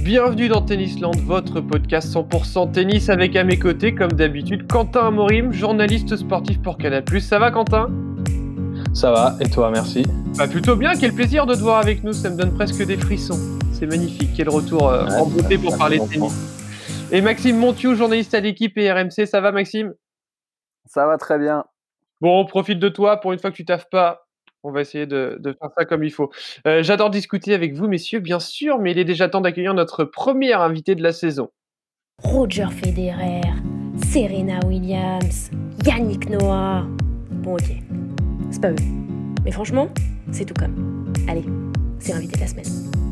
Bienvenue dans Tennisland, votre podcast 100% tennis avec à mes côtés, comme d'habitude, Quentin Amorim, journaliste sportif pour Canal+. Ça va Quentin? Ça va, et toi, merci Bah plutôt bien, quel plaisir de te voir avec nous, ça me donne presque des frissons. C'est magnifique, quel retour euh, en beauté pour parler de tennis. Et Maxime Montiou, journaliste à l'équipe et RMC, ça va Maxime? Ça va très bien. Bon, on profite de toi pour une fois que tu taffes pas. On va essayer de, faire ça comme il faut. Euh, j'adore discuter avec vous, messieurs, bien sûr, mais il est déjà temps d'accueillir notre premier invité de la saison. Roger Federer, Serena Williams, Yannick Noah. Bon, ok, c'est pas eux. Mais franchement, c'est tout comme. Allez, c'est l'invité de la semaine.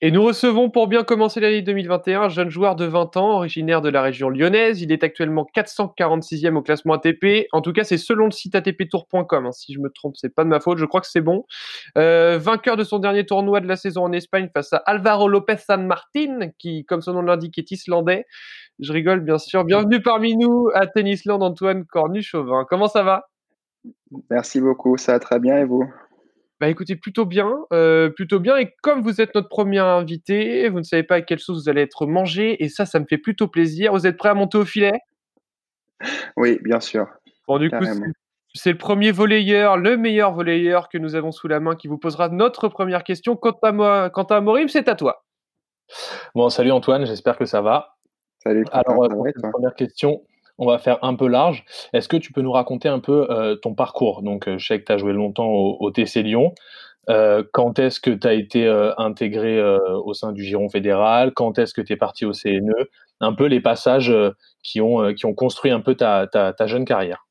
Et nous recevons pour bien commencer l'année 2021 un jeune joueur de 20 ans, originaire de la région lyonnaise. Il est actuellement 446e au classement ATP. En tout cas, c'est selon le site atptour.com. Hein. Si je me trompe, c'est pas de ma faute. Je crois que c'est bon. Euh, vainqueur de son dernier tournoi de la saison en Espagne face à Alvaro Lopez San Martin, qui, comme son nom l'indique, est islandais. Je rigole, bien sûr. Bienvenue parmi nous à Tennisland, Antoine Cornu-Chauvin. Comment ça va? Merci beaucoup. Ça va très bien et vous? Bah écoutez, plutôt bien, euh, plutôt bien. Et comme vous êtes notre premier invité, vous ne savez pas à quelle sauce vous allez être mangé, et ça, ça me fait plutôt plaisir. Vous êtes prêt à monter au filet? Oui, bien sûr. Bon, du coup, c'est le premier volleyeur, le meilleur volleyeur que nous avons sous la main, qui vous posera notre première question. Quant à moi, quant à Morim, c'est à toi. Bon, salut Antoine, j'espère que ça va. Salut. Alors, euh, première question, on va faire un peu large. Est-ce que tu peux nous raconter un peu euh, ton parcours? Donc, euh, je sais que tu as joué longtemps au, TC Lyon. Euh, quand est-ce que tu as été intégré au sein du Giron fédéral? Quand est-ce que tu es parti au CNE Un peu les passages qui, ont, construit un peu ta, jeune carrière.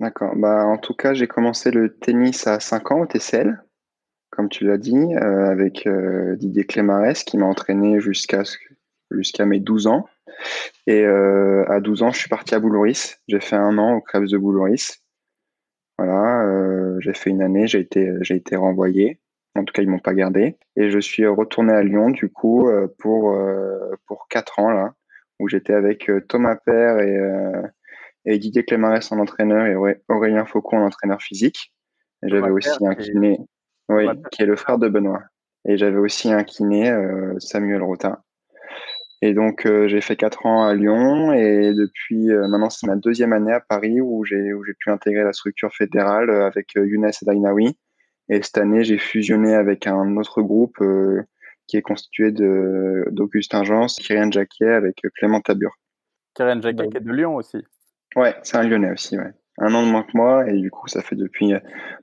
D'accord. Bah, en tout cas, j'ai commencé le tennis à 5 ans au TCL, comme tu l'as dit, avec Didier Clémarès qui m'a entraîné jusqu'à jusqu'à mes 12 ans. Et euh, à 12 ans, je suis parti à Boulouris. J'ai fait un an au Crèves de Boulouris. Voilà, euh, j'ai fait une année, j'ai été, j'ai été renvoyé. En tout cas, ils m'ont pas gardé. Et je suis retourné à Lyon, du coup, euh, pour, pour 4 ans, là, où j'étais avec Thomas Père et, et Didier Clémarès en entraîneur et Aurélien Faucon en entraîneur physique. Et j'avais aussi un kiné, oui, qui est le frère de Benoît. Et j'avais aussi un kiné, Samuel Rotin. Et donc, euh, j'ai fait quatre ans à Lyon et depuis euh, maintenant, c'est ma deuxième année à Paris où j'ai pu intégrer la structure fédérale euh, avec Younes et Dainaoui. Et cette année, j'ai fusionné avec un autre groupe qui est constitué d'Augustin Jans, Kyrian Jacquet avec Clément Tabur. Kyrian Jacquet est de Lyon aussi. Ouais, c'est un Lyonnais aussi, ouais. Un an de moins que moi et du coup, ça fait depuis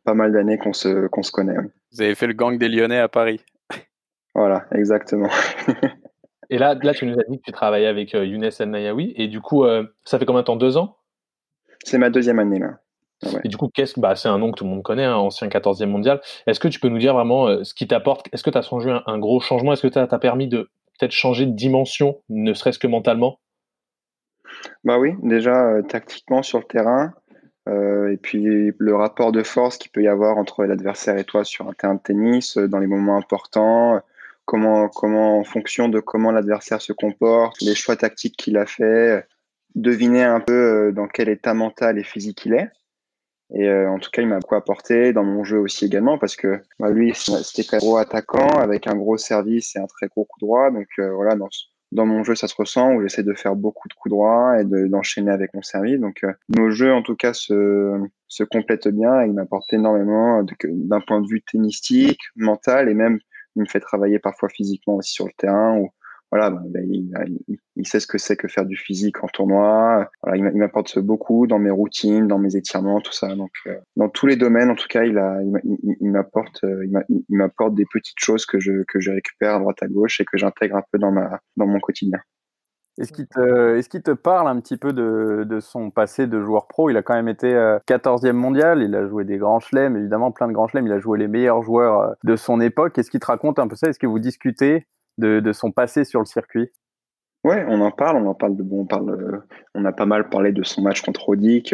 pas mal d'années qu'on se, qu'on se connaît. Vous avez fait le gang des Lyonnais à Paris. Voilà, exactement. Et là, là, tu nous as dit que tu travaillais avec euh, Younes El Nayawi. Et du coup, euh, ça fait combien de temps? Deux ans? C'est ma deuxième année là. Et du coup, qu'est-ce bah, c'est un nom que tout le monde connaît, un hein, ancien 14e mondial. Est-ce que tu peux nous dire vraiment euh, ce qui t'apporte? Est-ce que tu as changé un, gros changement? Est-ce que tu as, permis de peut-être changer de dimension, ne serait-ce que mentalement? Bah oui, déjà tactiquement sur le terrain. et puis le rapport de force qu'il peut y avoir entre l'adversaire et toi sur un terrain de tennis, dans les moments importants, comment, comment en fonction de comment l'adversaire se comporte, les choix tactiques qu'il a fait, deviner un peu euh, dans quel état mental et physique il est. Et euh, en tout cas, il m'a beaucoup apporté dans mon jeu aussi également parce que bah, lui, c'était très gros attaquant avec un gros service et un très gros coup droit. Donc euh, voilà, dans, dans mon jeu, ça se ressent où j'essaie de faire beaucoup de coups droits et d'enchaîner avec mon service. Donc nos jeux, en tout cas, se, se complètent bien. il m'apporte énormément d'un point de vue tennistique, mental et même il me fait travailler parfois physiquement aussi sur le terrain. Ou, voilà, ben, il, sait ce que c'est que faire du physique en tournoi. Voilà, il m'apporte beaucoup dans mes routines, dans mes étirements, tout ça. Donc, euh, dans tous les domaines, en tout cas, il, il m'apporte, il des petites choses que je, récupère à droite à gauche et que j'intègre un peu dans mon quotidien. Est-ce qu'il te, est te, parle un petit peu de, de, son passé de joueur pro? Il a quand même été 14e euh, mondial, il a joué des grands chelems, évidemment plein de grands chelems, il a joué les meilleurs joueurs euh, de son époque. Est-ce qu'il te raconte un peu ça? Est-ce que vous discutez de, de, son passé sur le circuit? Ouais, on en parle, on en parle de bon, on parle, euh, on a pas mal parlé de son match contre Rodic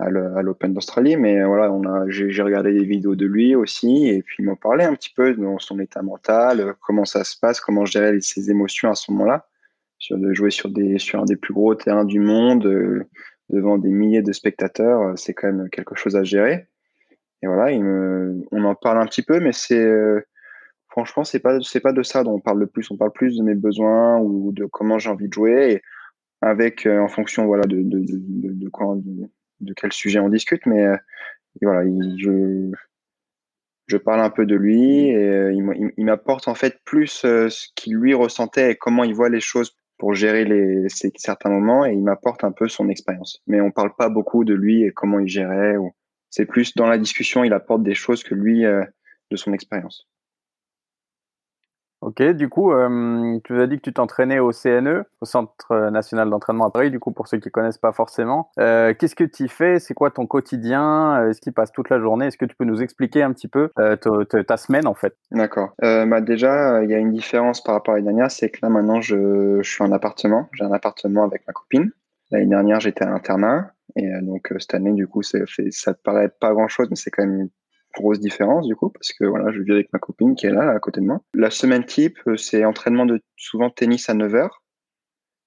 à l'Open d'Australie, mais voilà, on a, j'ai regardé des vidéos de lui aussi, et puis il m'a parlé un petit peu de son état mental, comment ça se passe, comment gérer ses émotions à ce moment-là de jouer sur des sur un des plus gros terrains du monde euh, devant des milliers de spectateurs, euh, c'est quand même quelque chose à gérer. Et voilà, il me, on en parle un petit peu, mais c'est euh, franchement, c'est pas c'est pas de ça dont on parle le plus. On parle plus de mes besoins ou de comment j'ai envie de jouer, avec en fonction voilà de de, de, de, quoi, de, quel sujet on discute. Mais voilà, je je parle un peu de lui et il m'apporte en fait plus ce qu'il lui ressentait et comment il voit les choses pour gérer les, certains moments et il m'apporte un peu son expérience. Mais on parle pas beaucoup de lui et comment il gérait. Ou... C'est plus dans la discussion, il apporte des choses que lui euh, de son expérience. Ok, du coup, euh, tu as dit que tu t'entraînais au CNE, au Centre national d'entraînement à Paris, du coup, pour ceux qui ne connaissent pas forcément. Euh, qu'est-ce que tu fais? C'est quoi ton quotidien? Est-ce qu'il passe toute la journée? Est-ce que tu peux nous expliquer un petit peu euh, ta, semaine, en fait? D'accord. bah déjà, il y a une différence par rapport à l'année dernière, c'est que là, maintenant, je, je suis en appartement. J'ai un appartement avec ma copine. L'année dernière, j'étais à l'internat. Et donc, cette année, du coup, ça, te paraît pas grand-chose, mais c'est quand même grosse différence du coup parce que voilà, je vis avec ma copine qui est là, à côté de moi. La semaine type, euh, c'est entraînement de souvent tennis à 9 h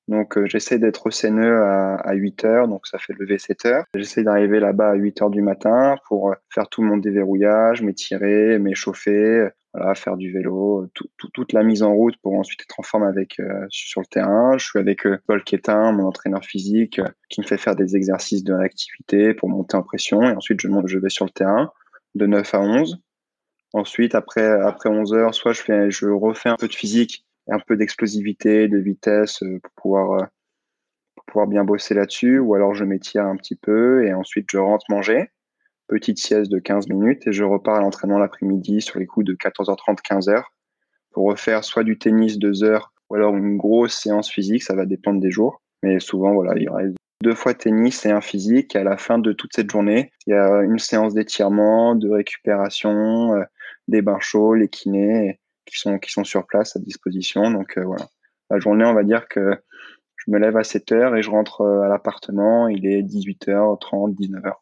Donc euh, j'essaie d'être au CNE à, à 8 h donc ça fait lever 7 h J'essaie d'arriver là-bas à 8 h du matin pour euh, faire tout mon déverrouillage, m'étirer, m'échauffer, faire du vélo, toute la mise en route pour ensuite être en forme avec sur le terrain. Je suis avec Paul Quétin, mon entraîneur physique, qui me fait faire des exercices de réactivité pour monter en pression et ensuite je, monte, je vais sur le terrain de 9 à 11. Ensuite, après, après 11 heures, soit je, fais, je refais un peu de physique, un peu d'explosivité, de vitesse euh, pour pouvoir, euh, pour pouvoir bien bosser là-dessus, ou alors je m'étire un petit peu et ensuite je rentre manger. Petite sieste de 15 minutes et je repars à l'entraînement l'après-midi sur les coups de 14h30, 15h pour refaire soit du tennis 2 heures ou alors une grosse séance physique, ça va dépendre des jours. Mais souvent, voilà, il reste deux fois tennis et un physique. Et à la fin de toute cette journée, il y a une séance d'étirement, de récupération, euh, des bains chauds, les kinés qui sont, qui sont sur place à disposition. Donc euh, voilà. La journée, on va dire que je me lève à 7 heures et je rentre euh, à l'appartement. Il est 18h30, 19h.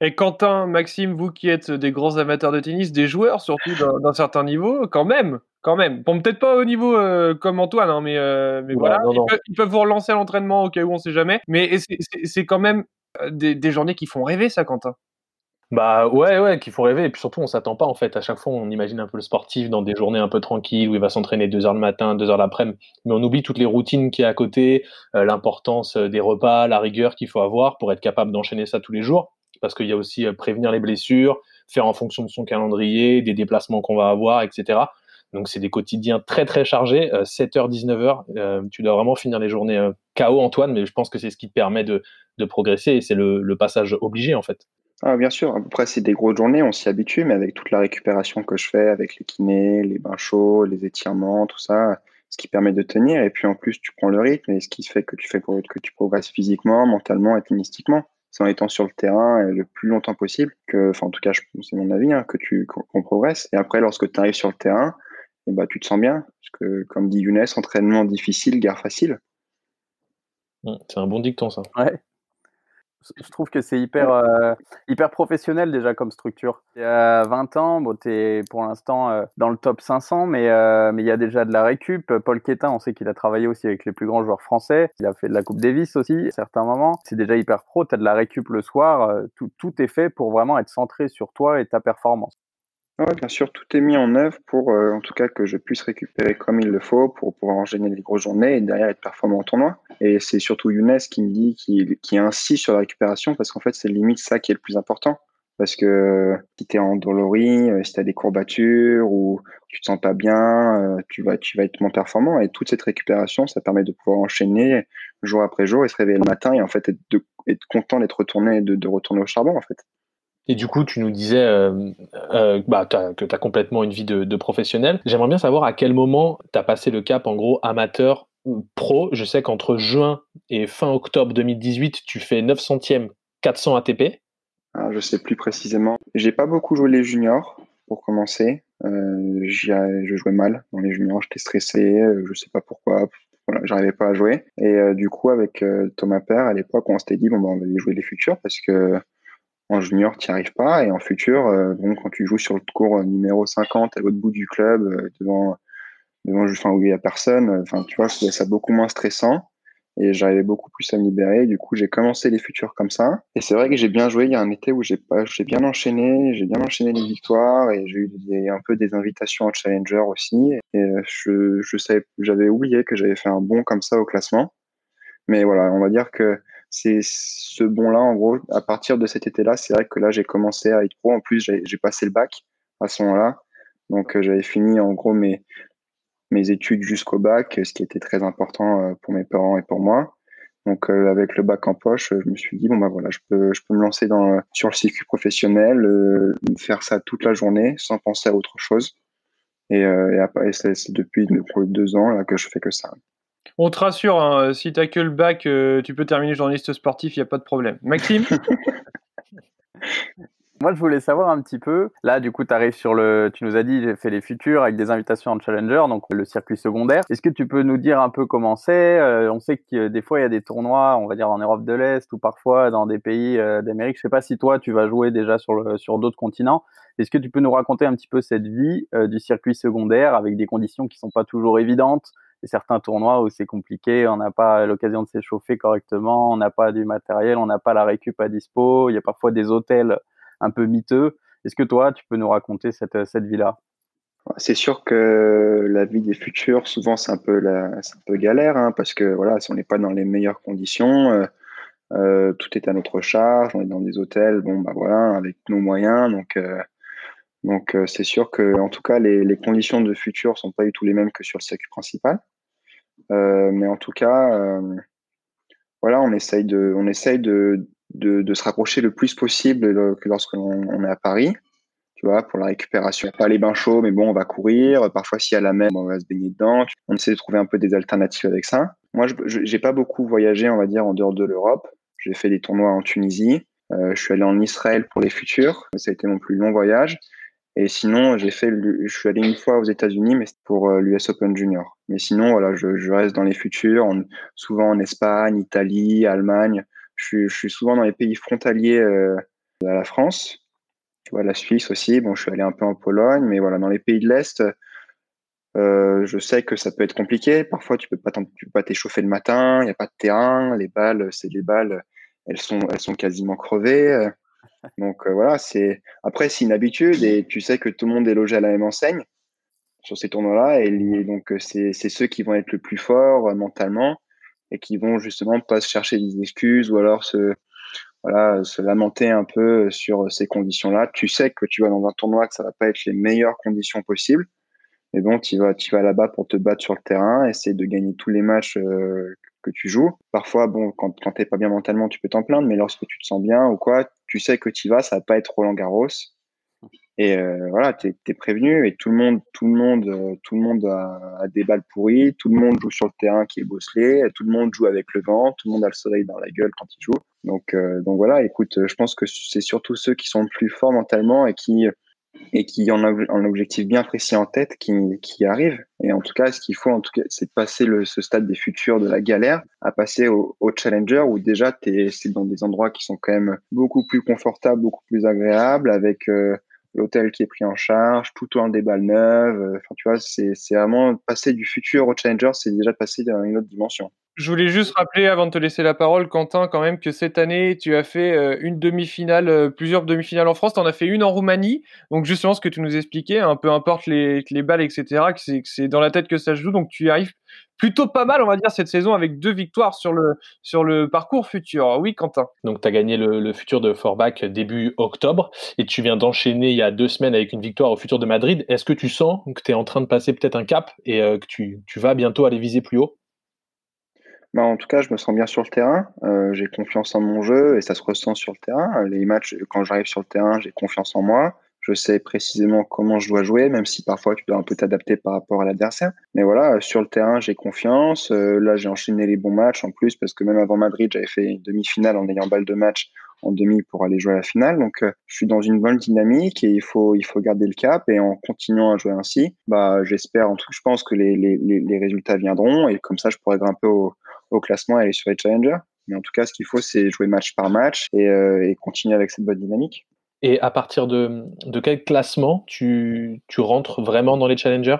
Et Quentin, Maxime, vous qui êtes des grands amateurs de tennis, des joueurs surtout d'un certain niveau, quand même, quand même. Bon, peut-être pas au niveau euh, comme Antoine, hein, mais, euh, mais voilà, ils, Peuvent, vous relancer à l'entraînement au cas où on sait jamais. Mais c'est quand même euh, des, journées qui font rêver, ça, Quentin. Bah ouais, ouais, qui font rêver. Et puis surtout, on s'attend pas en fait. À chaque fois, on imagine un peu le sportif dans des journées un peu tranquilles où il va s'entraîner deux heures le matin, deux heures l'après-midi. Mais on oublie toutes les routines qui est à côté, l'importance des repas, la rigueur qu'il faut avoir pour être capable d'enchaîner ça tous les jours parce qu'il y a aussi prévenir les blessures, faire en fonction de son calendrier, des déplacements qu'on va avoir, etc. Donc c'est des quotidiens très très chargés, 7h, 19h, tu dois vraiment finir les journées euh, KO Antoine, mais je pense que c'est ce qui te permet de, progresser et c'est le, passage obligé en fait. Ah, bien sûr, après c'est des grosses journées, on s'y habitue, mais avec toute la récupération que je fais, avec les kinés, les bains chauds, les étirements, tout ça, ce qui permet de tenir, et puis en plus tu prends le rythme, et ce qui fait que tu fais que tu progresses physiquement, mentalement et tennistiquement c'est en étant sur le terrain le plus longtemps possible enfin en tout cas c'est mon avis, hein, que tu qu'on progresse. Et après lorsque tu arrives sur le terrain, et bah, tu te sens bien. Parce que comme dit Younes, entraînement difficile, guerre facile. C'est un bon dicton ça. Ouais je trouve que c'est hyper, euh, hyper professionnel déjà comme structure. Il y a 20 ans, bon, tu es pour l'instant euh, dans le top 500, mais euh, mais il y a déjà de la récup. Paul Quétin, on sait qu'il a travaillé aussi avec les plus grands joueurs français. Il a fait de la Coupe Davis aussi à certains moments. C'est déjà hyper pro. Tu as de la récup le soir. tout, tout est fait pour vraiment être centré sur toi et ta performance. Oui, bien sûr, tout est mis en œuvre pour, euh, en tout cas, que je puisse récupérer comme il le faut pour pouvoir enchaîner les grosses journées et derrière être performant en tournoi. Et c'est surtout Younes qui me dit, qui, insiste sur la récupération parce qu'en fait, c'est limite ça qui est le plus important. Parce que si tu es endolori, euh, si tu as des courbatures ou tu te sens pas bien, euh, tu vas, tu vas être moins performant. Et toute cette récupération, ça permet de pouvoir enchaîner jour après jour et se réveiller le matin et en fait être content d'être retourné, de, de retourner au charbon en fait. Et du coup, tu nous disais euh, euh, bah, que tu as complètement une vie de, professionnel. J'aimerais bien savoir à quel moment tu as passé le cap, en gros, amateur pro. Je sais qu'entre juin et fin octobre 2018, tu fais 9 centièmes 400 ATP. Ah, je sais plus précisément. J'ai pas beaucoup joué les juniors pour commencer. Euh, je jouais mal dans les juniors, j'étais stressé, je sais pas pourquoi. Voilà, j'arrivais pas à jouer. Et du coup, avec Thomas Père, à l'époque, on s'était dit, bon, bah, on va aller jouer les futurs parce que en junior, tu n'y arrives pas. Et en futur, euh, quand tu joues sur le cours numéro 50 à l'autre bout du club, euh, devant, devant enfin, où il n'y a personne, enfin, tu vois, je ça beaucoup moins stressant. et j'arrivais beaucoup plus à me libérer. Du coup, j'ai commencé les futurs comme ça. Et c'est vrai que j'ai bien joué. Il y a un été où j'ai pas, j'ai bien enchaîné, j'ai bien enchaîné les victoires et j'ai eu un peu des invitations en challenger aussi. Et je, je j'avais oublié que j'avais fait un bon comme ça au classement. Mais voilà, on va dire que c'est ce bon-là, en gros, à partir de cet été-là, c'est vrai que là, j'ai commencé à être pro. En plus, j'ai passé le bac à ce moment-là. Donc, euh, j'avais fini, en gros, mes, mes études jusqu'au bac, ce qui était très important euh, pour mes parents et pour moi. Donc, euh, avec le bac en poche, je me suis dit, bon, bah voilà, je peux, je peux me lancer dans, sur le circuit professionnel, faire ça toute la journée sans penser à autre chose. Et, et, c'est depuis deux ans là, que je fais que ça. On te rassure, hein, si tu que le bac, euh, tu peux terminer journaliste sportif, il n'y a pas de problème. Maxime Moi, je voulais savoir un petit peu. Là, du coup, tu arrives sur le. Tu nous as dit, j'ai fait les futurs avec des invitations en Challenger, donc le circuit secondaire. Est-ce que tu peux nous dire un peu comment c'est euh, On sait que des fois, il y a des tournois, on va dire en Europe de l'Est ou parfois dans des pays euh, d'Amérique. Je sais pas si toi, tu vas jouer déjà sur, le, sur d'autres continents. Est-ce que tu peux nous raconter un petit peu cette vie du circuit secondaire avec des conditions qui sont pas toujours évidentes certains tournois où c'est compliqué, on n'a pas l'occasion de s'échauffer correctement, on n'a pas du matériel, on n'a pas la récup à dispo, il y a parfois des hôtels un peu miteux. Est-ce que toi, tu peux nous raconter cette, cette vie-là? C'est sûr que la vie des futurs, souvent, c'est un peu, un peu galère, hein, parce que voilà, si on n'est pas dans les meilleures conditions, euh, euh, tout est à notre charge, on est dans des hôtels, bon, bah voilà, avec nos moyens, donc euh, donc euh, c'est sûr que en tout cas les, conditions de futur sont pas du tout les mêmes que sur le circuit principal. Euh, mais en tout cas, euh, voilà, on essaye de, on essaye de, de, se rapprocher le plus possible que lorsqu'on on est à Paris. Tu vois, pour la récupération. Pas les bains chauds, mais bon, on va courir. Parfois, s'il y a la mer, on va se baigner dedans. On essaie de trouver un peu des alternatives avec ça. Moi, je n'ai pas beaucoup voyagé, on va dire, en dehors de l'Europe. J'ai fait des tournois en Tunisie. Je suis allé en Israël pour les futurs. Ça a été mon plus long voyage. Et sinon, j'ai fait, je suis allé une fois aux États-Unis, mais pour euh, l'US Open Junior. Mais sinon, voilà, je, reste dans les futurs, souvent en Espagne, Italie, Allemagne. Je suis, souvent dans les pays frontaliers euh, à la France. Tu la Suisse aussi. Bon, je suis allé un peu en Pologne, mais voilà, dans les pays de l'Est, euh, je sais que ça peut être compliqué. Parfois, tu peux pas, tu peux pas t'échauffer le matin. Il n'y a pas de terrain. Les balles, c'est des balles. Elles sont, elles sont quasiment crevées. Donc euh, voilà, c'est après c'est une habitude et tu sais que tout le monde est logé à la même enseigne sur ces tournois-là et donc euh, c'est ceux qui vont être le plus forts euh, mentalement et qui vont justement pas se chercher des excuses ou alors se voilà se lamenter un peu sur ces conditions-là. Tu sais que tu vas dans un tournoi que ça va pas être les meilleures conditions possibles. Mais bon, tu vas, tu vas là-bas pour te battre sur le terrain, essayer de gagner tous les matchs que tu joues. Parfois, bon, quand, quand t'es pas bien mentalement, tu peux t'en plaindre, mais lorsque tu te sens bien ou quoi, tu sais que tu vas, ça va pas être Roland Garros. Et euh, voilà, tu es, prévenu et tout le monde, tout le monde, euh, tout le monde a, des balles pourries, tout le monde joue sur le terrain qui est bosselé, tout le monde joue avec le vent, tout le monde a le soleil dans la gueule quand il joue. Donc, euh, donc voilà, écoute, je pense que c'est surtout ceux qui sont plus forts mentalement et qui et qui ont un objectif bien précis en tête qui, qui arrive. Et en tout cas, ce qu'il faut, en tout cas, c'est de passer ce stade des futurs de la galère à passer au, challenger où déjà c'est dans des endroits qui sont quand même beaucoup plus confortables, beaucoup plus agréables avec euh, l'hôtel qui est pris en charge, tout autour des balles neuves. Enfin, tu vois, c'est vraiment passer du futur au challenger, c'est déjà passer dans une autre dimension. Je voulais juste rappeler, avant de te laisser la parole, Quentin, quand même, que cette année, tu as fait euh, une demi-finale, euh, plusieurs demi-finales en France. Tu en as fait une en Roumanie. Donc, justement, ce que tu nous expliquais, un peu importe les, les balles, etc., c'est dans la tête que ça joue. Donc, tu arrives plutôt pas mal, on va dire, cette saison avec deux victoires sur le, parcours futur. Oui, Quentin. Donc, tu as gagné le, futur de Forbach début octobre et tu viens d'enchaîner il y a deux semaines avec une victoire au futur de Madrid. Est-ce que tu sens que tu es en train de passer peut-être un cap et euh, que tu vas bientôt aller viser plus haut? Bah, en tout cas, je me sens bien sur le terrain. Euh, j'ai confiance en mon jeu et ça se ressent sur le terrain. Les matchs, quand j'arrive sur le terrain, j'ai confiance en moi. Je sais précisément comment je dois jouer, même si parfois tu dois un peu t'adapter par rapport à l'adversaire. Mais voilà, sur le terrain, j'ai confiance. Euh, là, j'ai enchaîné les bons matchs en plus parce que même avant Madrid, j'avais fait une demi-finale en ayant balle de match en demi pour aller jouer à la finale. Donc, euh, je suis dans une bonne dynamique et il faut, il faut garder le cap. Et en continuant à jouer ainsi, bah, j'espère, en tout je pense que les, les, les résultats viendront et comme ça, je pourrai grimper au, au classement et aller sur les challengers. Mais en tout cas, ce qu'il faut, c'est jouer match par match et, euh, et, continuer avec cette bonne dynamique. Et à partir de, de quel classement tu, tu rentres vraiment dans les challengers?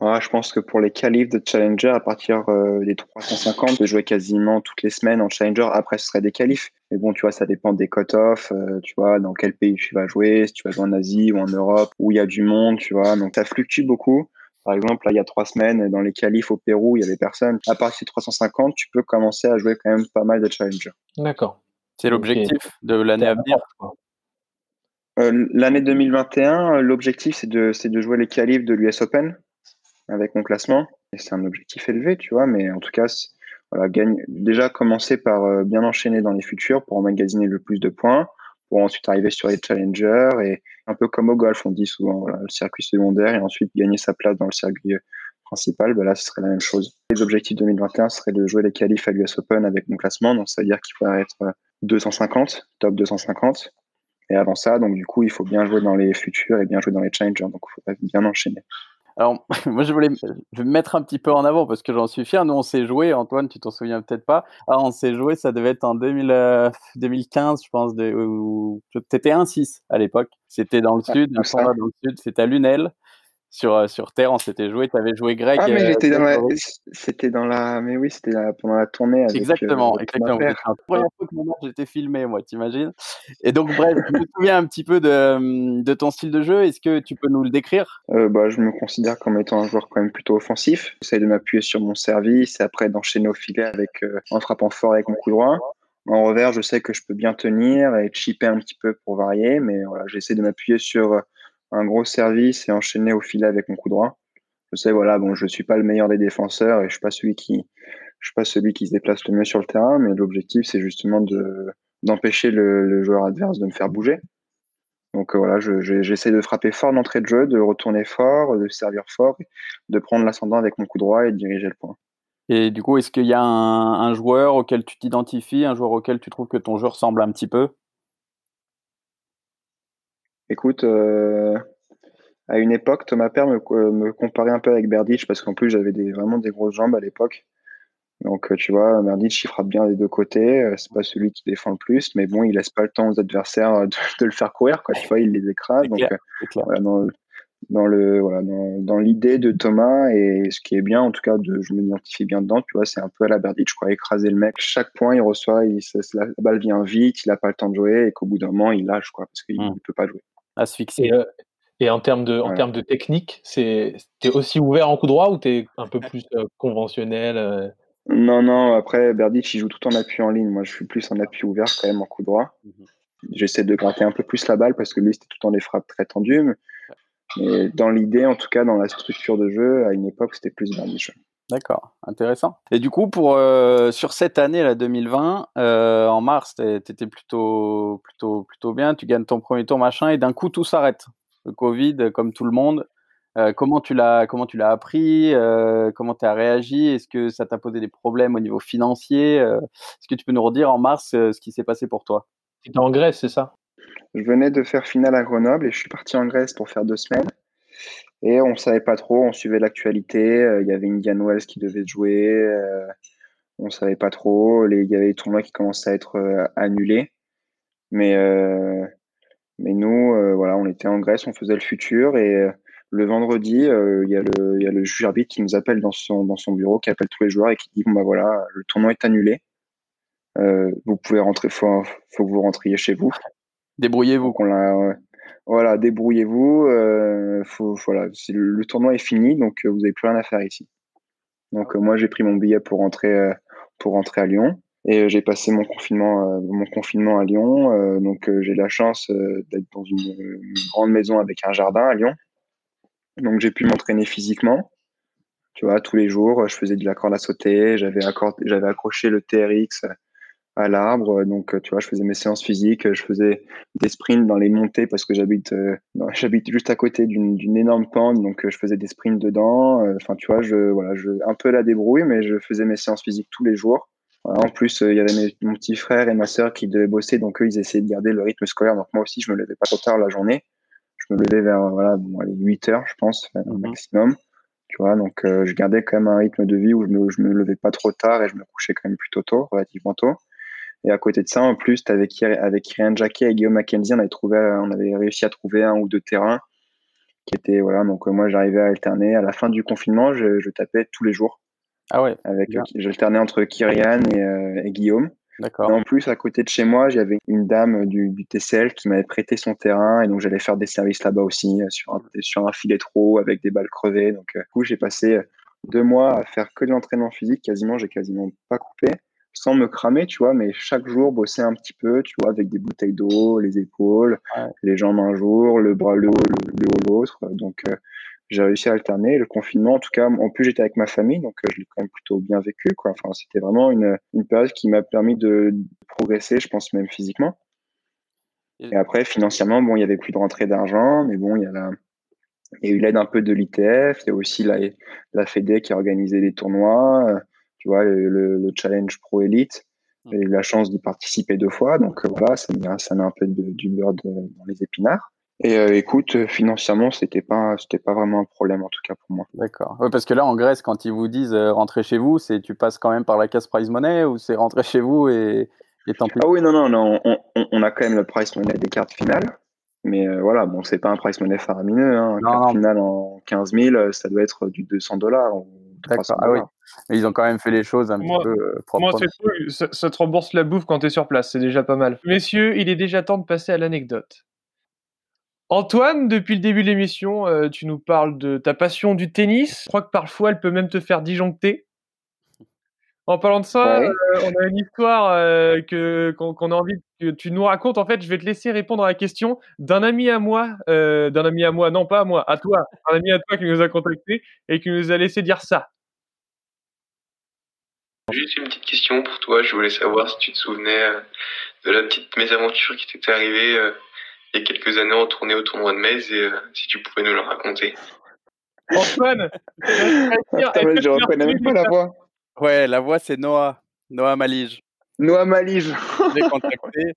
Je pense que pour les qualifs de Challenger, à partir euh, des 350, de jouer quasiment toutes les semaines en Challenger. Après, ce serait des qualifs. Mais bon, tu vois, ça dépend des cut-offs, euh, tu vois, dans quel pays tu vas jouer, si tu vas jouer en Asie ou en Europe, où il y a du monde, tu vois. Donc, ça fluctue beaucoup. Par exemple, là, il y a trois semaines, dans les qualifs au Pérou, il y avait personne. À partir de 350, tu peux commencer à jouer quand même pas mal de Challenger. D'accord. C'est l'objectif de l'année à venir. Euh, l'année 2021, l'objectif, c'est de, de jouer les qualifs de l'US Open avec mon classement. c'est un objectif élevé, tu vois, mais en tout cas, voilà, gagne, déjà commencer par euh, bien enchaîner dans les futurs pour emmagasiner le plus de points, pour ensuite arriver sur les challengers et un peu comme au golf, on dit souvent, le circuit secondaire et ensuite gagner sa place dans le circuit principal, ben là, ce serait la même chose. Les objectifs 2021 seraient de jouer les qualifs à l'US Open avec mon classement, donc ça veut dire qu'il faudrait être 250, top 250. Et avant ça, donc du coup, il faut bien jouer dans les futurs et bien jouer dans les challengers, donc il faudrait bien enchaîner. Alors, moi, je voulais je vais me mettre un petit peu en avant parce que j'en suis fier. Nous, on s'est joué, Antoine, tu t'en souviens peut-être pas. Ah, on s'est joué, ça devait être en 2000, 2015, euh, je pense. De, étais 1-6 à l'époque. C'était dans le sud, un dans le sud, c'était à Lunel sur, euh, sur Terre, on s'était joué, tu avais joué Greg. Ah, mais euh, j'étais dans la. C'était dans la. Mais oui, c'était pendant la tournée. Avec, exactement, euh, exactement. La première fois que j'étais filmé, moi, t'imagines Et donc, bref, je me souviens un petit peu de, de ton style de jeu. Est-ce que tu peux nous le décrire? Euh, bah, Je me considère comme étant un joueur quand même plutôt offensif. J'essaie de m'appuyer sur mon service et après d'enchaîner au filet avec, en frappant fort avec mon coup droit. En revers, je sais que je peux bien tenir et chipper un petit peu pour varier, mais voilà, j'essaie de m'appuyer sur un gros service et enchaîner au filet avec mon coup droit. Je sais, voilà, bon, je suis pas le meilleur des défenseurs et je suis pas celui qui, je suis pas celui qui se déplace le mieux sur le terrain, mais l'objectif, c'est justement de, d'empêcher le, joueur adverse de me faire bouger. Donc euh, voilà, j'essaie de frapper fort d'entrée de jeu, de retourner fort, de servir fort, de prendre l'ascendant avec mon coup droit et de diriger le point. Et du coup, est-ce qu'il y a un, joueur auquel tu t'identifies, un joueur auquel tu trouves que ton jeu ressemble un petit peu? Écoute, euh, à une époque, Thomas Père me, me, comparait un peu avec Berdych parce qu'en plus j'avais des, vraiment des grosses jambes à l'époque. Donc euh, tu vois, Berdych il frappe bien des deux côtés. Euh, c'est pas celui qui défend le plus, mais bon, il laisse pas le temps aux adversaires de, le faire courir. Quoi. Tu vois, il les écrase. Donc voilà, dans, le voilà, dans, l'idée de Thomas et ce qui est bien, en tout cas, de, je m'identifie bien dedans. Tu vois, c'est un peu à la Berdych, quoi, écraser le mec. Chaque point, il reçoit, il, la, balle vient vite, il a pas le temps de jouer et qu'au bout d'un moment, il lâche, quoi, parce qu'il ne mmh. peut pas jouer asphyxié. Et, euh, et en termes de, en termes de technique, c'est es aussi ouvert en coup droit ou tu es un peu plus euh, conventionnel euh? Non, non, après, Berdych, il joue tout en appui en ligne. Moi, je suis plus en appui ouvert quand même en coup droit. Mhm. J'essaie de gratter un peu plus la balle parce que lui, c'était tout en des frappes très tendues. Mais, dans l'idée, en tout cas, dans la structure de jeu, à une époque, c'était plus Berdych. D'accord, intéressant. Et du coup, pour sur cette année là 2020, en mars, tu étais plutôt plutôt plutôt bien. Tu gagnes ton premier tour machin, et d'un coup tout s'arrête. Le Covid, comme tout le monde. comment tu l'as comment tu l'as appris Comment tu as réagi? Est-ce que ça t'a posé des problèmes au niveau financier Est-ce que tu peux nous redire en mars ce qui s'est passé pour toi? Tu étais en Grèce, c'est ça? Je venais de faire finale à Grenoble et je suis parti en Grèce pour faire deux semaines. Et on savait pas trop, on suivait l'actualité. Euh, il y avait Indian Wells qui devait jouer. Euh, on savait pas trop. Les, il y avait des tournois qui commençaient à être euh, annulés. Mais, mais nous, voilà, on était en Grèce, on faisait le futur. Et le vendredi, il y a le, il y a le juge arbitre qui nous appelle dans son, dans son bureau, qui appelle tous les joueurs et qui dit bon bah voilà, le tournoi est annulé. vous pouvez rentrer, faut, faut que vous rentriez chez vous. Débrouillez-vous. qu'on l'a, voilà, débrouillez-vous. Euh, voilà, le, tournoi est fini, donc euh, vous n'avez plus rien à faire ici. Donc euh, moi, j'ai pris mon billet pour rentrer, pour rentrer à Lyon. Et j'ai passé mon confinement, mon confinement à Lyon. donc j'ai la chance d'être dans une, grande maison avec un jardin à Lyon. Donc j'ai pu m'entraîner physiquement. Tu vois, tous les jours, je faisais de la corde à sauter. J'avais accroché le TRX à l'arbre. Donc, tu vois, je faisais mes séances physiques, je faisais des sprints dans les montées parce que j'habite, euh, j'habite juste à côté d'une énorme pente, donc je faisais des sprints dedans. Euh, enfin, tu vois, je, voilà, je, un peu la débrouille, mais je faisais mes séances physiques tous les jours. en plus, euh, il y avait mon petit frère et ma sœur qui devaient bosser, donc eux, ils essayaient de garder le rythme scolaire. Donc moi aussi, je me levais pas trop tard la journée. Je me levais vers voilà, bon, 8 heures, je pense, mhm. maximum. Tu vois, donc je gardais quand même un rythme de vie où je me, je me levais pas trop tard et je me couchais quand même plutôt tôt, relativement tôt. Et à côté de ça, en plus, avec, avec Kyrian Jacquet et Guillaume Mackenzie, on avait, trouvé, on avait réussi à trouver un ou deux terrains qui était voilà. Donc moi j'arrivais à alterner. À la fin du confinement, je, je tapais tous les jours. Ah ouais. Avec j'alternais entre Kyrian et, et Guillaume. D'accord. En plus, à côté de chez moi, j'avais une dame du, du, TCL qui m'avait prêté son terrain et donc j'allais faire des services là-bas aussi sur un, sur un filet trop avec des balles crevées. Donc, du coup, j'ai passé deux mois à faire que de l'entraînement physique. Quasiment, j'ai quasiment pas coupé sans me cramer, tu vois, mais chaque jour bosser un petit peu, tu vois, avec des bouteilles d'eau, les épaules, ouais. les jambes un jour, le bras le haut, le, le haut l'autre. Donc, euh, j'ai réussi à alterner. Le confinement, en tout cas, en plus, j'étais avec ma famille, donc euh, je l'ai quand même plutôt bien vécu, quoi. Enfin, c'était vraiment une, une période qui m'a permis de, progresser, je pense même physiquement. Et après, financièrement, bon, il y avait plus de rentrée d'argent, mais bon, il y a la, il y a eu l'aide un peu de l'ITF, il y a aussi la, la Fédé qui a organisé des tournois, tu vois, le, le, le Challenge Pro Elite. J'ai eu la chance d'y participer deux fois, donc euh, voilà, ça met, ça met un peu de, du beurre de, dans les épinards. Et euh, écoute, financièrement, c'était pas, c'était pas vraiment un problème en tout cas pour moi. D'accord. Ouais, parce que là, en Grèce, quand ils vous disent euh, rentrer chez vous, c'est tu passes quand même par la casse prize money ou c'est rentrer chez vous et, et tant pis? Ah oui, non, non, non, on, on, on a quand même le prize money des cartes finales. Mais euh, voilà, bon, c'est pas un price money faramineux. Hein. Non, carte non. finale en 15 000, ça doit être du 200 dollars. D'accord. Ah oui. Mais ils ont quand même fait les choses un Moi- petit peu euh, Moi, propres. c'est cool, ça, ça te rembourse la bouffe quand t'es sur place, c'est déjà pas mal. Messieurs, il est déjà temps de passer à l'anecdote. Antoine, depuis le début de l'émission, euh, tu nous parles de ta passion du tennis. Je crois que parfois, elle peut même te faire disjoncter. En parlant de ça, Ouais. euh, on a une histoire euh, que qu'on a envie que tu nous racontes. En fait, je vais te laisser répondre à la question d'un ami à moi, euh, d'un ami à moi, non pas à moi, à toi, un ami à toi qui nous a contacté et qui nous a laissé dire ça. Juste une petite question pour toi. Je voulais savoir si tu te souvenais de la petite mésaventure qui t'était arrivée euh, il y a quelques années en tournée au tournoi de Metz et euh, si tu pouvais nous la raconter. Antoine, je reconnais même pas la voix. Ouais, la voix, c'est Noah. Noah Malige. Noah Malige. Je l'ai contacté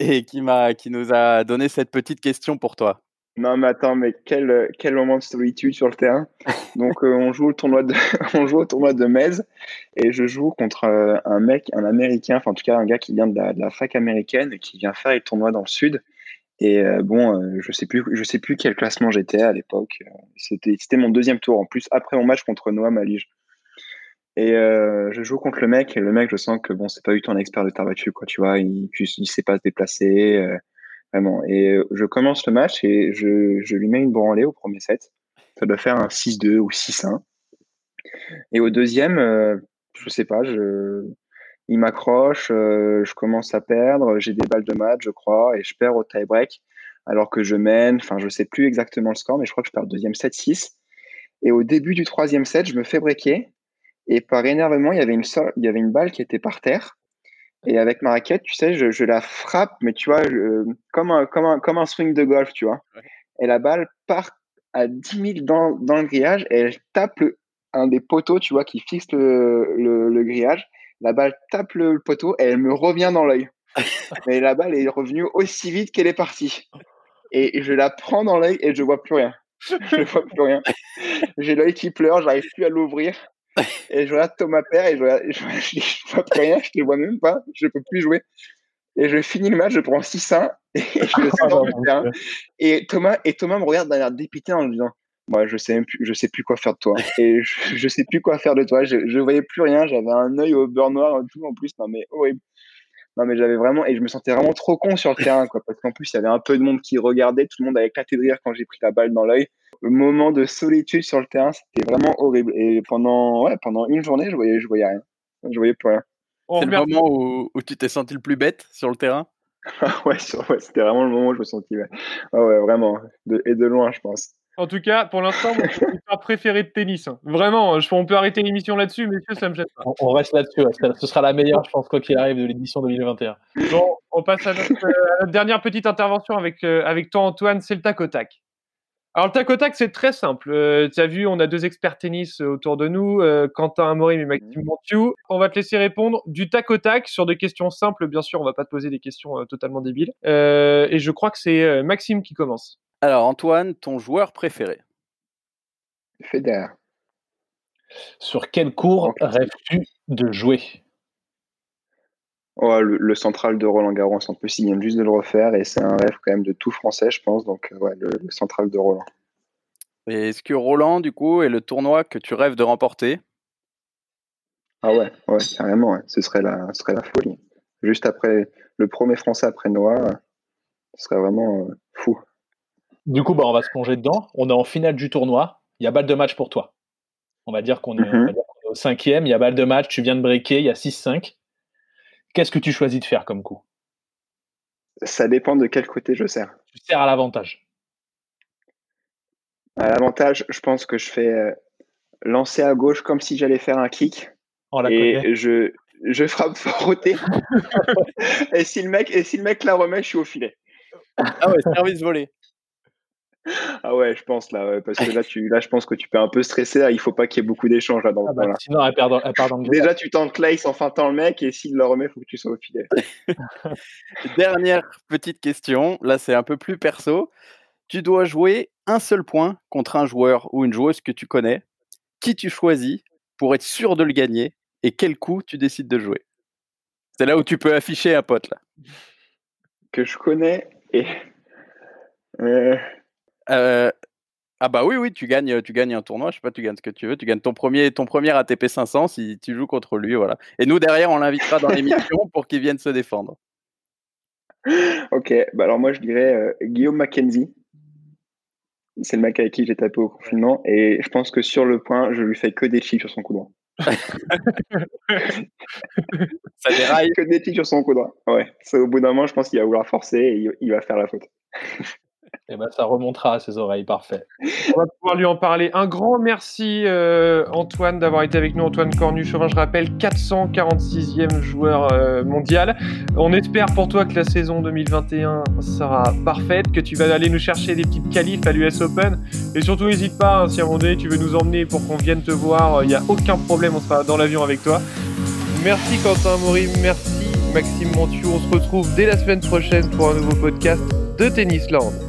et qui, m'a, qui nous a donné cette petite question pour toi. Non, mais attends, mais quel, quel moment de solitude sur le terrain. Donc, euh, on, joue au tournoi de, on joue au tournoi de Metz et je joue contre euh, un mec, un américain, enfin, en tout cas, un gars qui vient de la, de la fac américaine et qui vient faire les tournois dans le sud. Et euh, bon, euh, je sais plus, je sais plus quel classement j'étais à l'époque. C'était, c'était mon deuxième tour en plus après mon match contre Noah Malige. Et euh, je joue contre le mec et le mec, je sens que bon, c'est pas du tout un expert de terre quoi. Tu vois, il, il sait pas se déplacer, euh, vraiment. Et euh, je commence le match et je, je lui mets une branlée au premier set. Ça doit faire un 6-2 ou 6-1. Et au deuxième, euh, je sais pas, je, il m'accroche, euh, je commence à perdre, j'ai des balles de match, je crois, et je perds au tie-break alors que je mène. Enfin, je sais plus exactement le score, mais je crois que je perds le deuxième set 6. Et au début du troisième set, je me fais breaker. Et par énervement, il y avait une, so- il y avait une balle qui était par terre. Et avec ma raquette, tu sais, je, je la frappe, mais tu vois, je- comme, un, comme, un, comme un swing de golf, tu vois. Et la balle part à 10 000 dans, dans le grillage et elle tape le- un des poteaux, tu vois, qui fixe le, le, le grillage. La balle tape le, le poteau et elle me revient dans l'œil. Mais la balle est revenue aussi vite qu'elle est partie. Et je la prends dans l'œil et je vois plus rien. Je vois plus rien. J'ai l'œil qui pleure, j'arrive plus à l'ouvrir. Et je regarde Thomas Père et je, regarde- je, je, je vois plus rien, je te vois même pas, je peux plus jouer. Et je finis le match, je prends 6-1 et je sors du terrain. Et Thomas, et Thomas me regarde d'un air dépité en me disant Moi, je sais, même plus, je sais plus quoi faire de toi. Et je, je sais plus quoi faire de toi. Je, je voyais plus rien, j'avais un œil au beurre noir et tout en plus. Non, mais horrible. Non, mais j'avais vraiment, et je me sentais vraiment trop con sur le terrain, quoi, parce qu'en plus, il y avait un peu de monde qui regardait, tout le monde avait éclaté de rire quand j'ai pris la balle dans l'œil. Le moment de solitude sur le terrain, c'était vraiment horrible. Et pendant, ouais, pendant une journée, je voyais, je voyais rien. Je voyais plus rien. C'est le moment où, où tu t'es senti le plus bête sur le terrain? Ouais, c'était vraiment le moment où je me sentis, ouais, Ah ouais, vraiment. De, et de loin, je pense. En tout cas, pour l'instant, mon histoire préférée de tennis. hein. Vraiment, je, on peut arrêter l'émission là-dessus, messieurs, ça me gêne pas. On, on reste là-dessus. ouais. Ce- Ce sera la meilleure, je pense, quoi qu'il arrive, de l'édition 2021. Bon, on passe à notre, euh, à notre dernière petite intervention avec, euh, avec toi, Antoine, c'est le tac au tac. Alors, le tac au tac, c'est très simple. Euh, tu as vu, on a deux experts tennis autour de nous, euh, Quentin Amorim et Maxime Montiou. On va te laisser répondre du tac au tac sur des questions simples. Bien sûr, on va pas te poser des questions euh, totalement débiles. Euh, et je crois que c'est euh, Maxime qui commence. Alors, Antoine, ton joueur préféré? Federer. Sur quel cours rêves-tu de jouer? Ouais, le, le central de Roland Garros, en plus, ils viennent juste de le refaire et c'est un rêve quand même de tout français, je pense. Donc, euh, ouais, le, le central de Roland. Et est-ce que Roland, du coup, est le tournoi que tu rêves de remporter? Ah ouais, ouais, carrément, ouais. ce serait la, ce serait la folie. Juste après le premier Français après Noah, ce serait vraiment euh, fou. Du coup, bah, on va se plonger dedans. On est en finale du tournoi. Il y a balle de match pour toi. On va dire qu'on est, on va Mhm. dire qu'on est au cinquième. Il y a balle de match. Tu viens de breaker. Il y a 6-5. Qu'est-ce que tu choisis de faire comme coup? Ça dépend de quel côté je sers. Tu sers à l'avantage. À l'avantage, je pense que je fais euh, lancer à gauche comme si j'allais faire un kick On la connaît. et je, je frappe fort au thé. et, si le mec, et si le mec la remet, je suis au filet. Ah ouais, service volé. Ah ouais, je pense là, ouais, parce que là, tu, là, je pense que tu peux un peu stresser. Là, il faut pas qu'il y ait beaucoup d'échanges là dans le Ah bah, sinon, elle perd, elle part dans le. Déjà, tu tentes Clays en feintant le mec et s'il le remet, il faut que tu sois au filet. Dernière petite question, là c'est un peu plus perso. Tu dois jouer un seul point contre un joueur ou une joueuse que tu connais. Qui tu choisis pour être sûr de le gagner et quel coup tu décides de jouer? C'est là où tu peux afficher un pote là. Que je connais et. Euh, Euh, ah bah oui oui tu gagnes tu gagnes un tournoi je sais pas tu gagnes ce que tu veux tu gagnes ton premier ton premier ATP 500 si tu joues contre lui voilà et nous derrière on l'invitera dans l'émission pour qu'il vienne se défendre Ok, bah alors moi je dirais euh, Guillaume Mackenzie. C'est le mec avec qui j'ai tapé au confinement et je pense que sur le point, je lui fais que des chips sur son coup droit. ça déraille Que des chips sur son coup droit. Ouais, au bout d'un moment, je pense qu'il va vouloir forcer et il va faire la faute. Et ben, ça remontera à ses oreilles. Parfait. On va pouvoir lui en parler. Un grand merci, euh, Antoine, d'avoir été avec nous. Antoine Cornu-Chauvin, je rappelle, 446e joueur euh, mondial. On espère pour toi que la saison 2021 sera parfaite, que tu vas aller nous chercher des petites qualifs à l'US Open. Et surtout, n'hésite pas, hein, si à un moment donné tu veux nous emmener pour qu'on vienne te voir, il n'y a aucun problème, on sera dans l'avion avec toi. Merci Quentin Maury, merci Maxime Montiou. On se retrouve dès la semaine prochaine pour un nouveau podcast de Tennisland.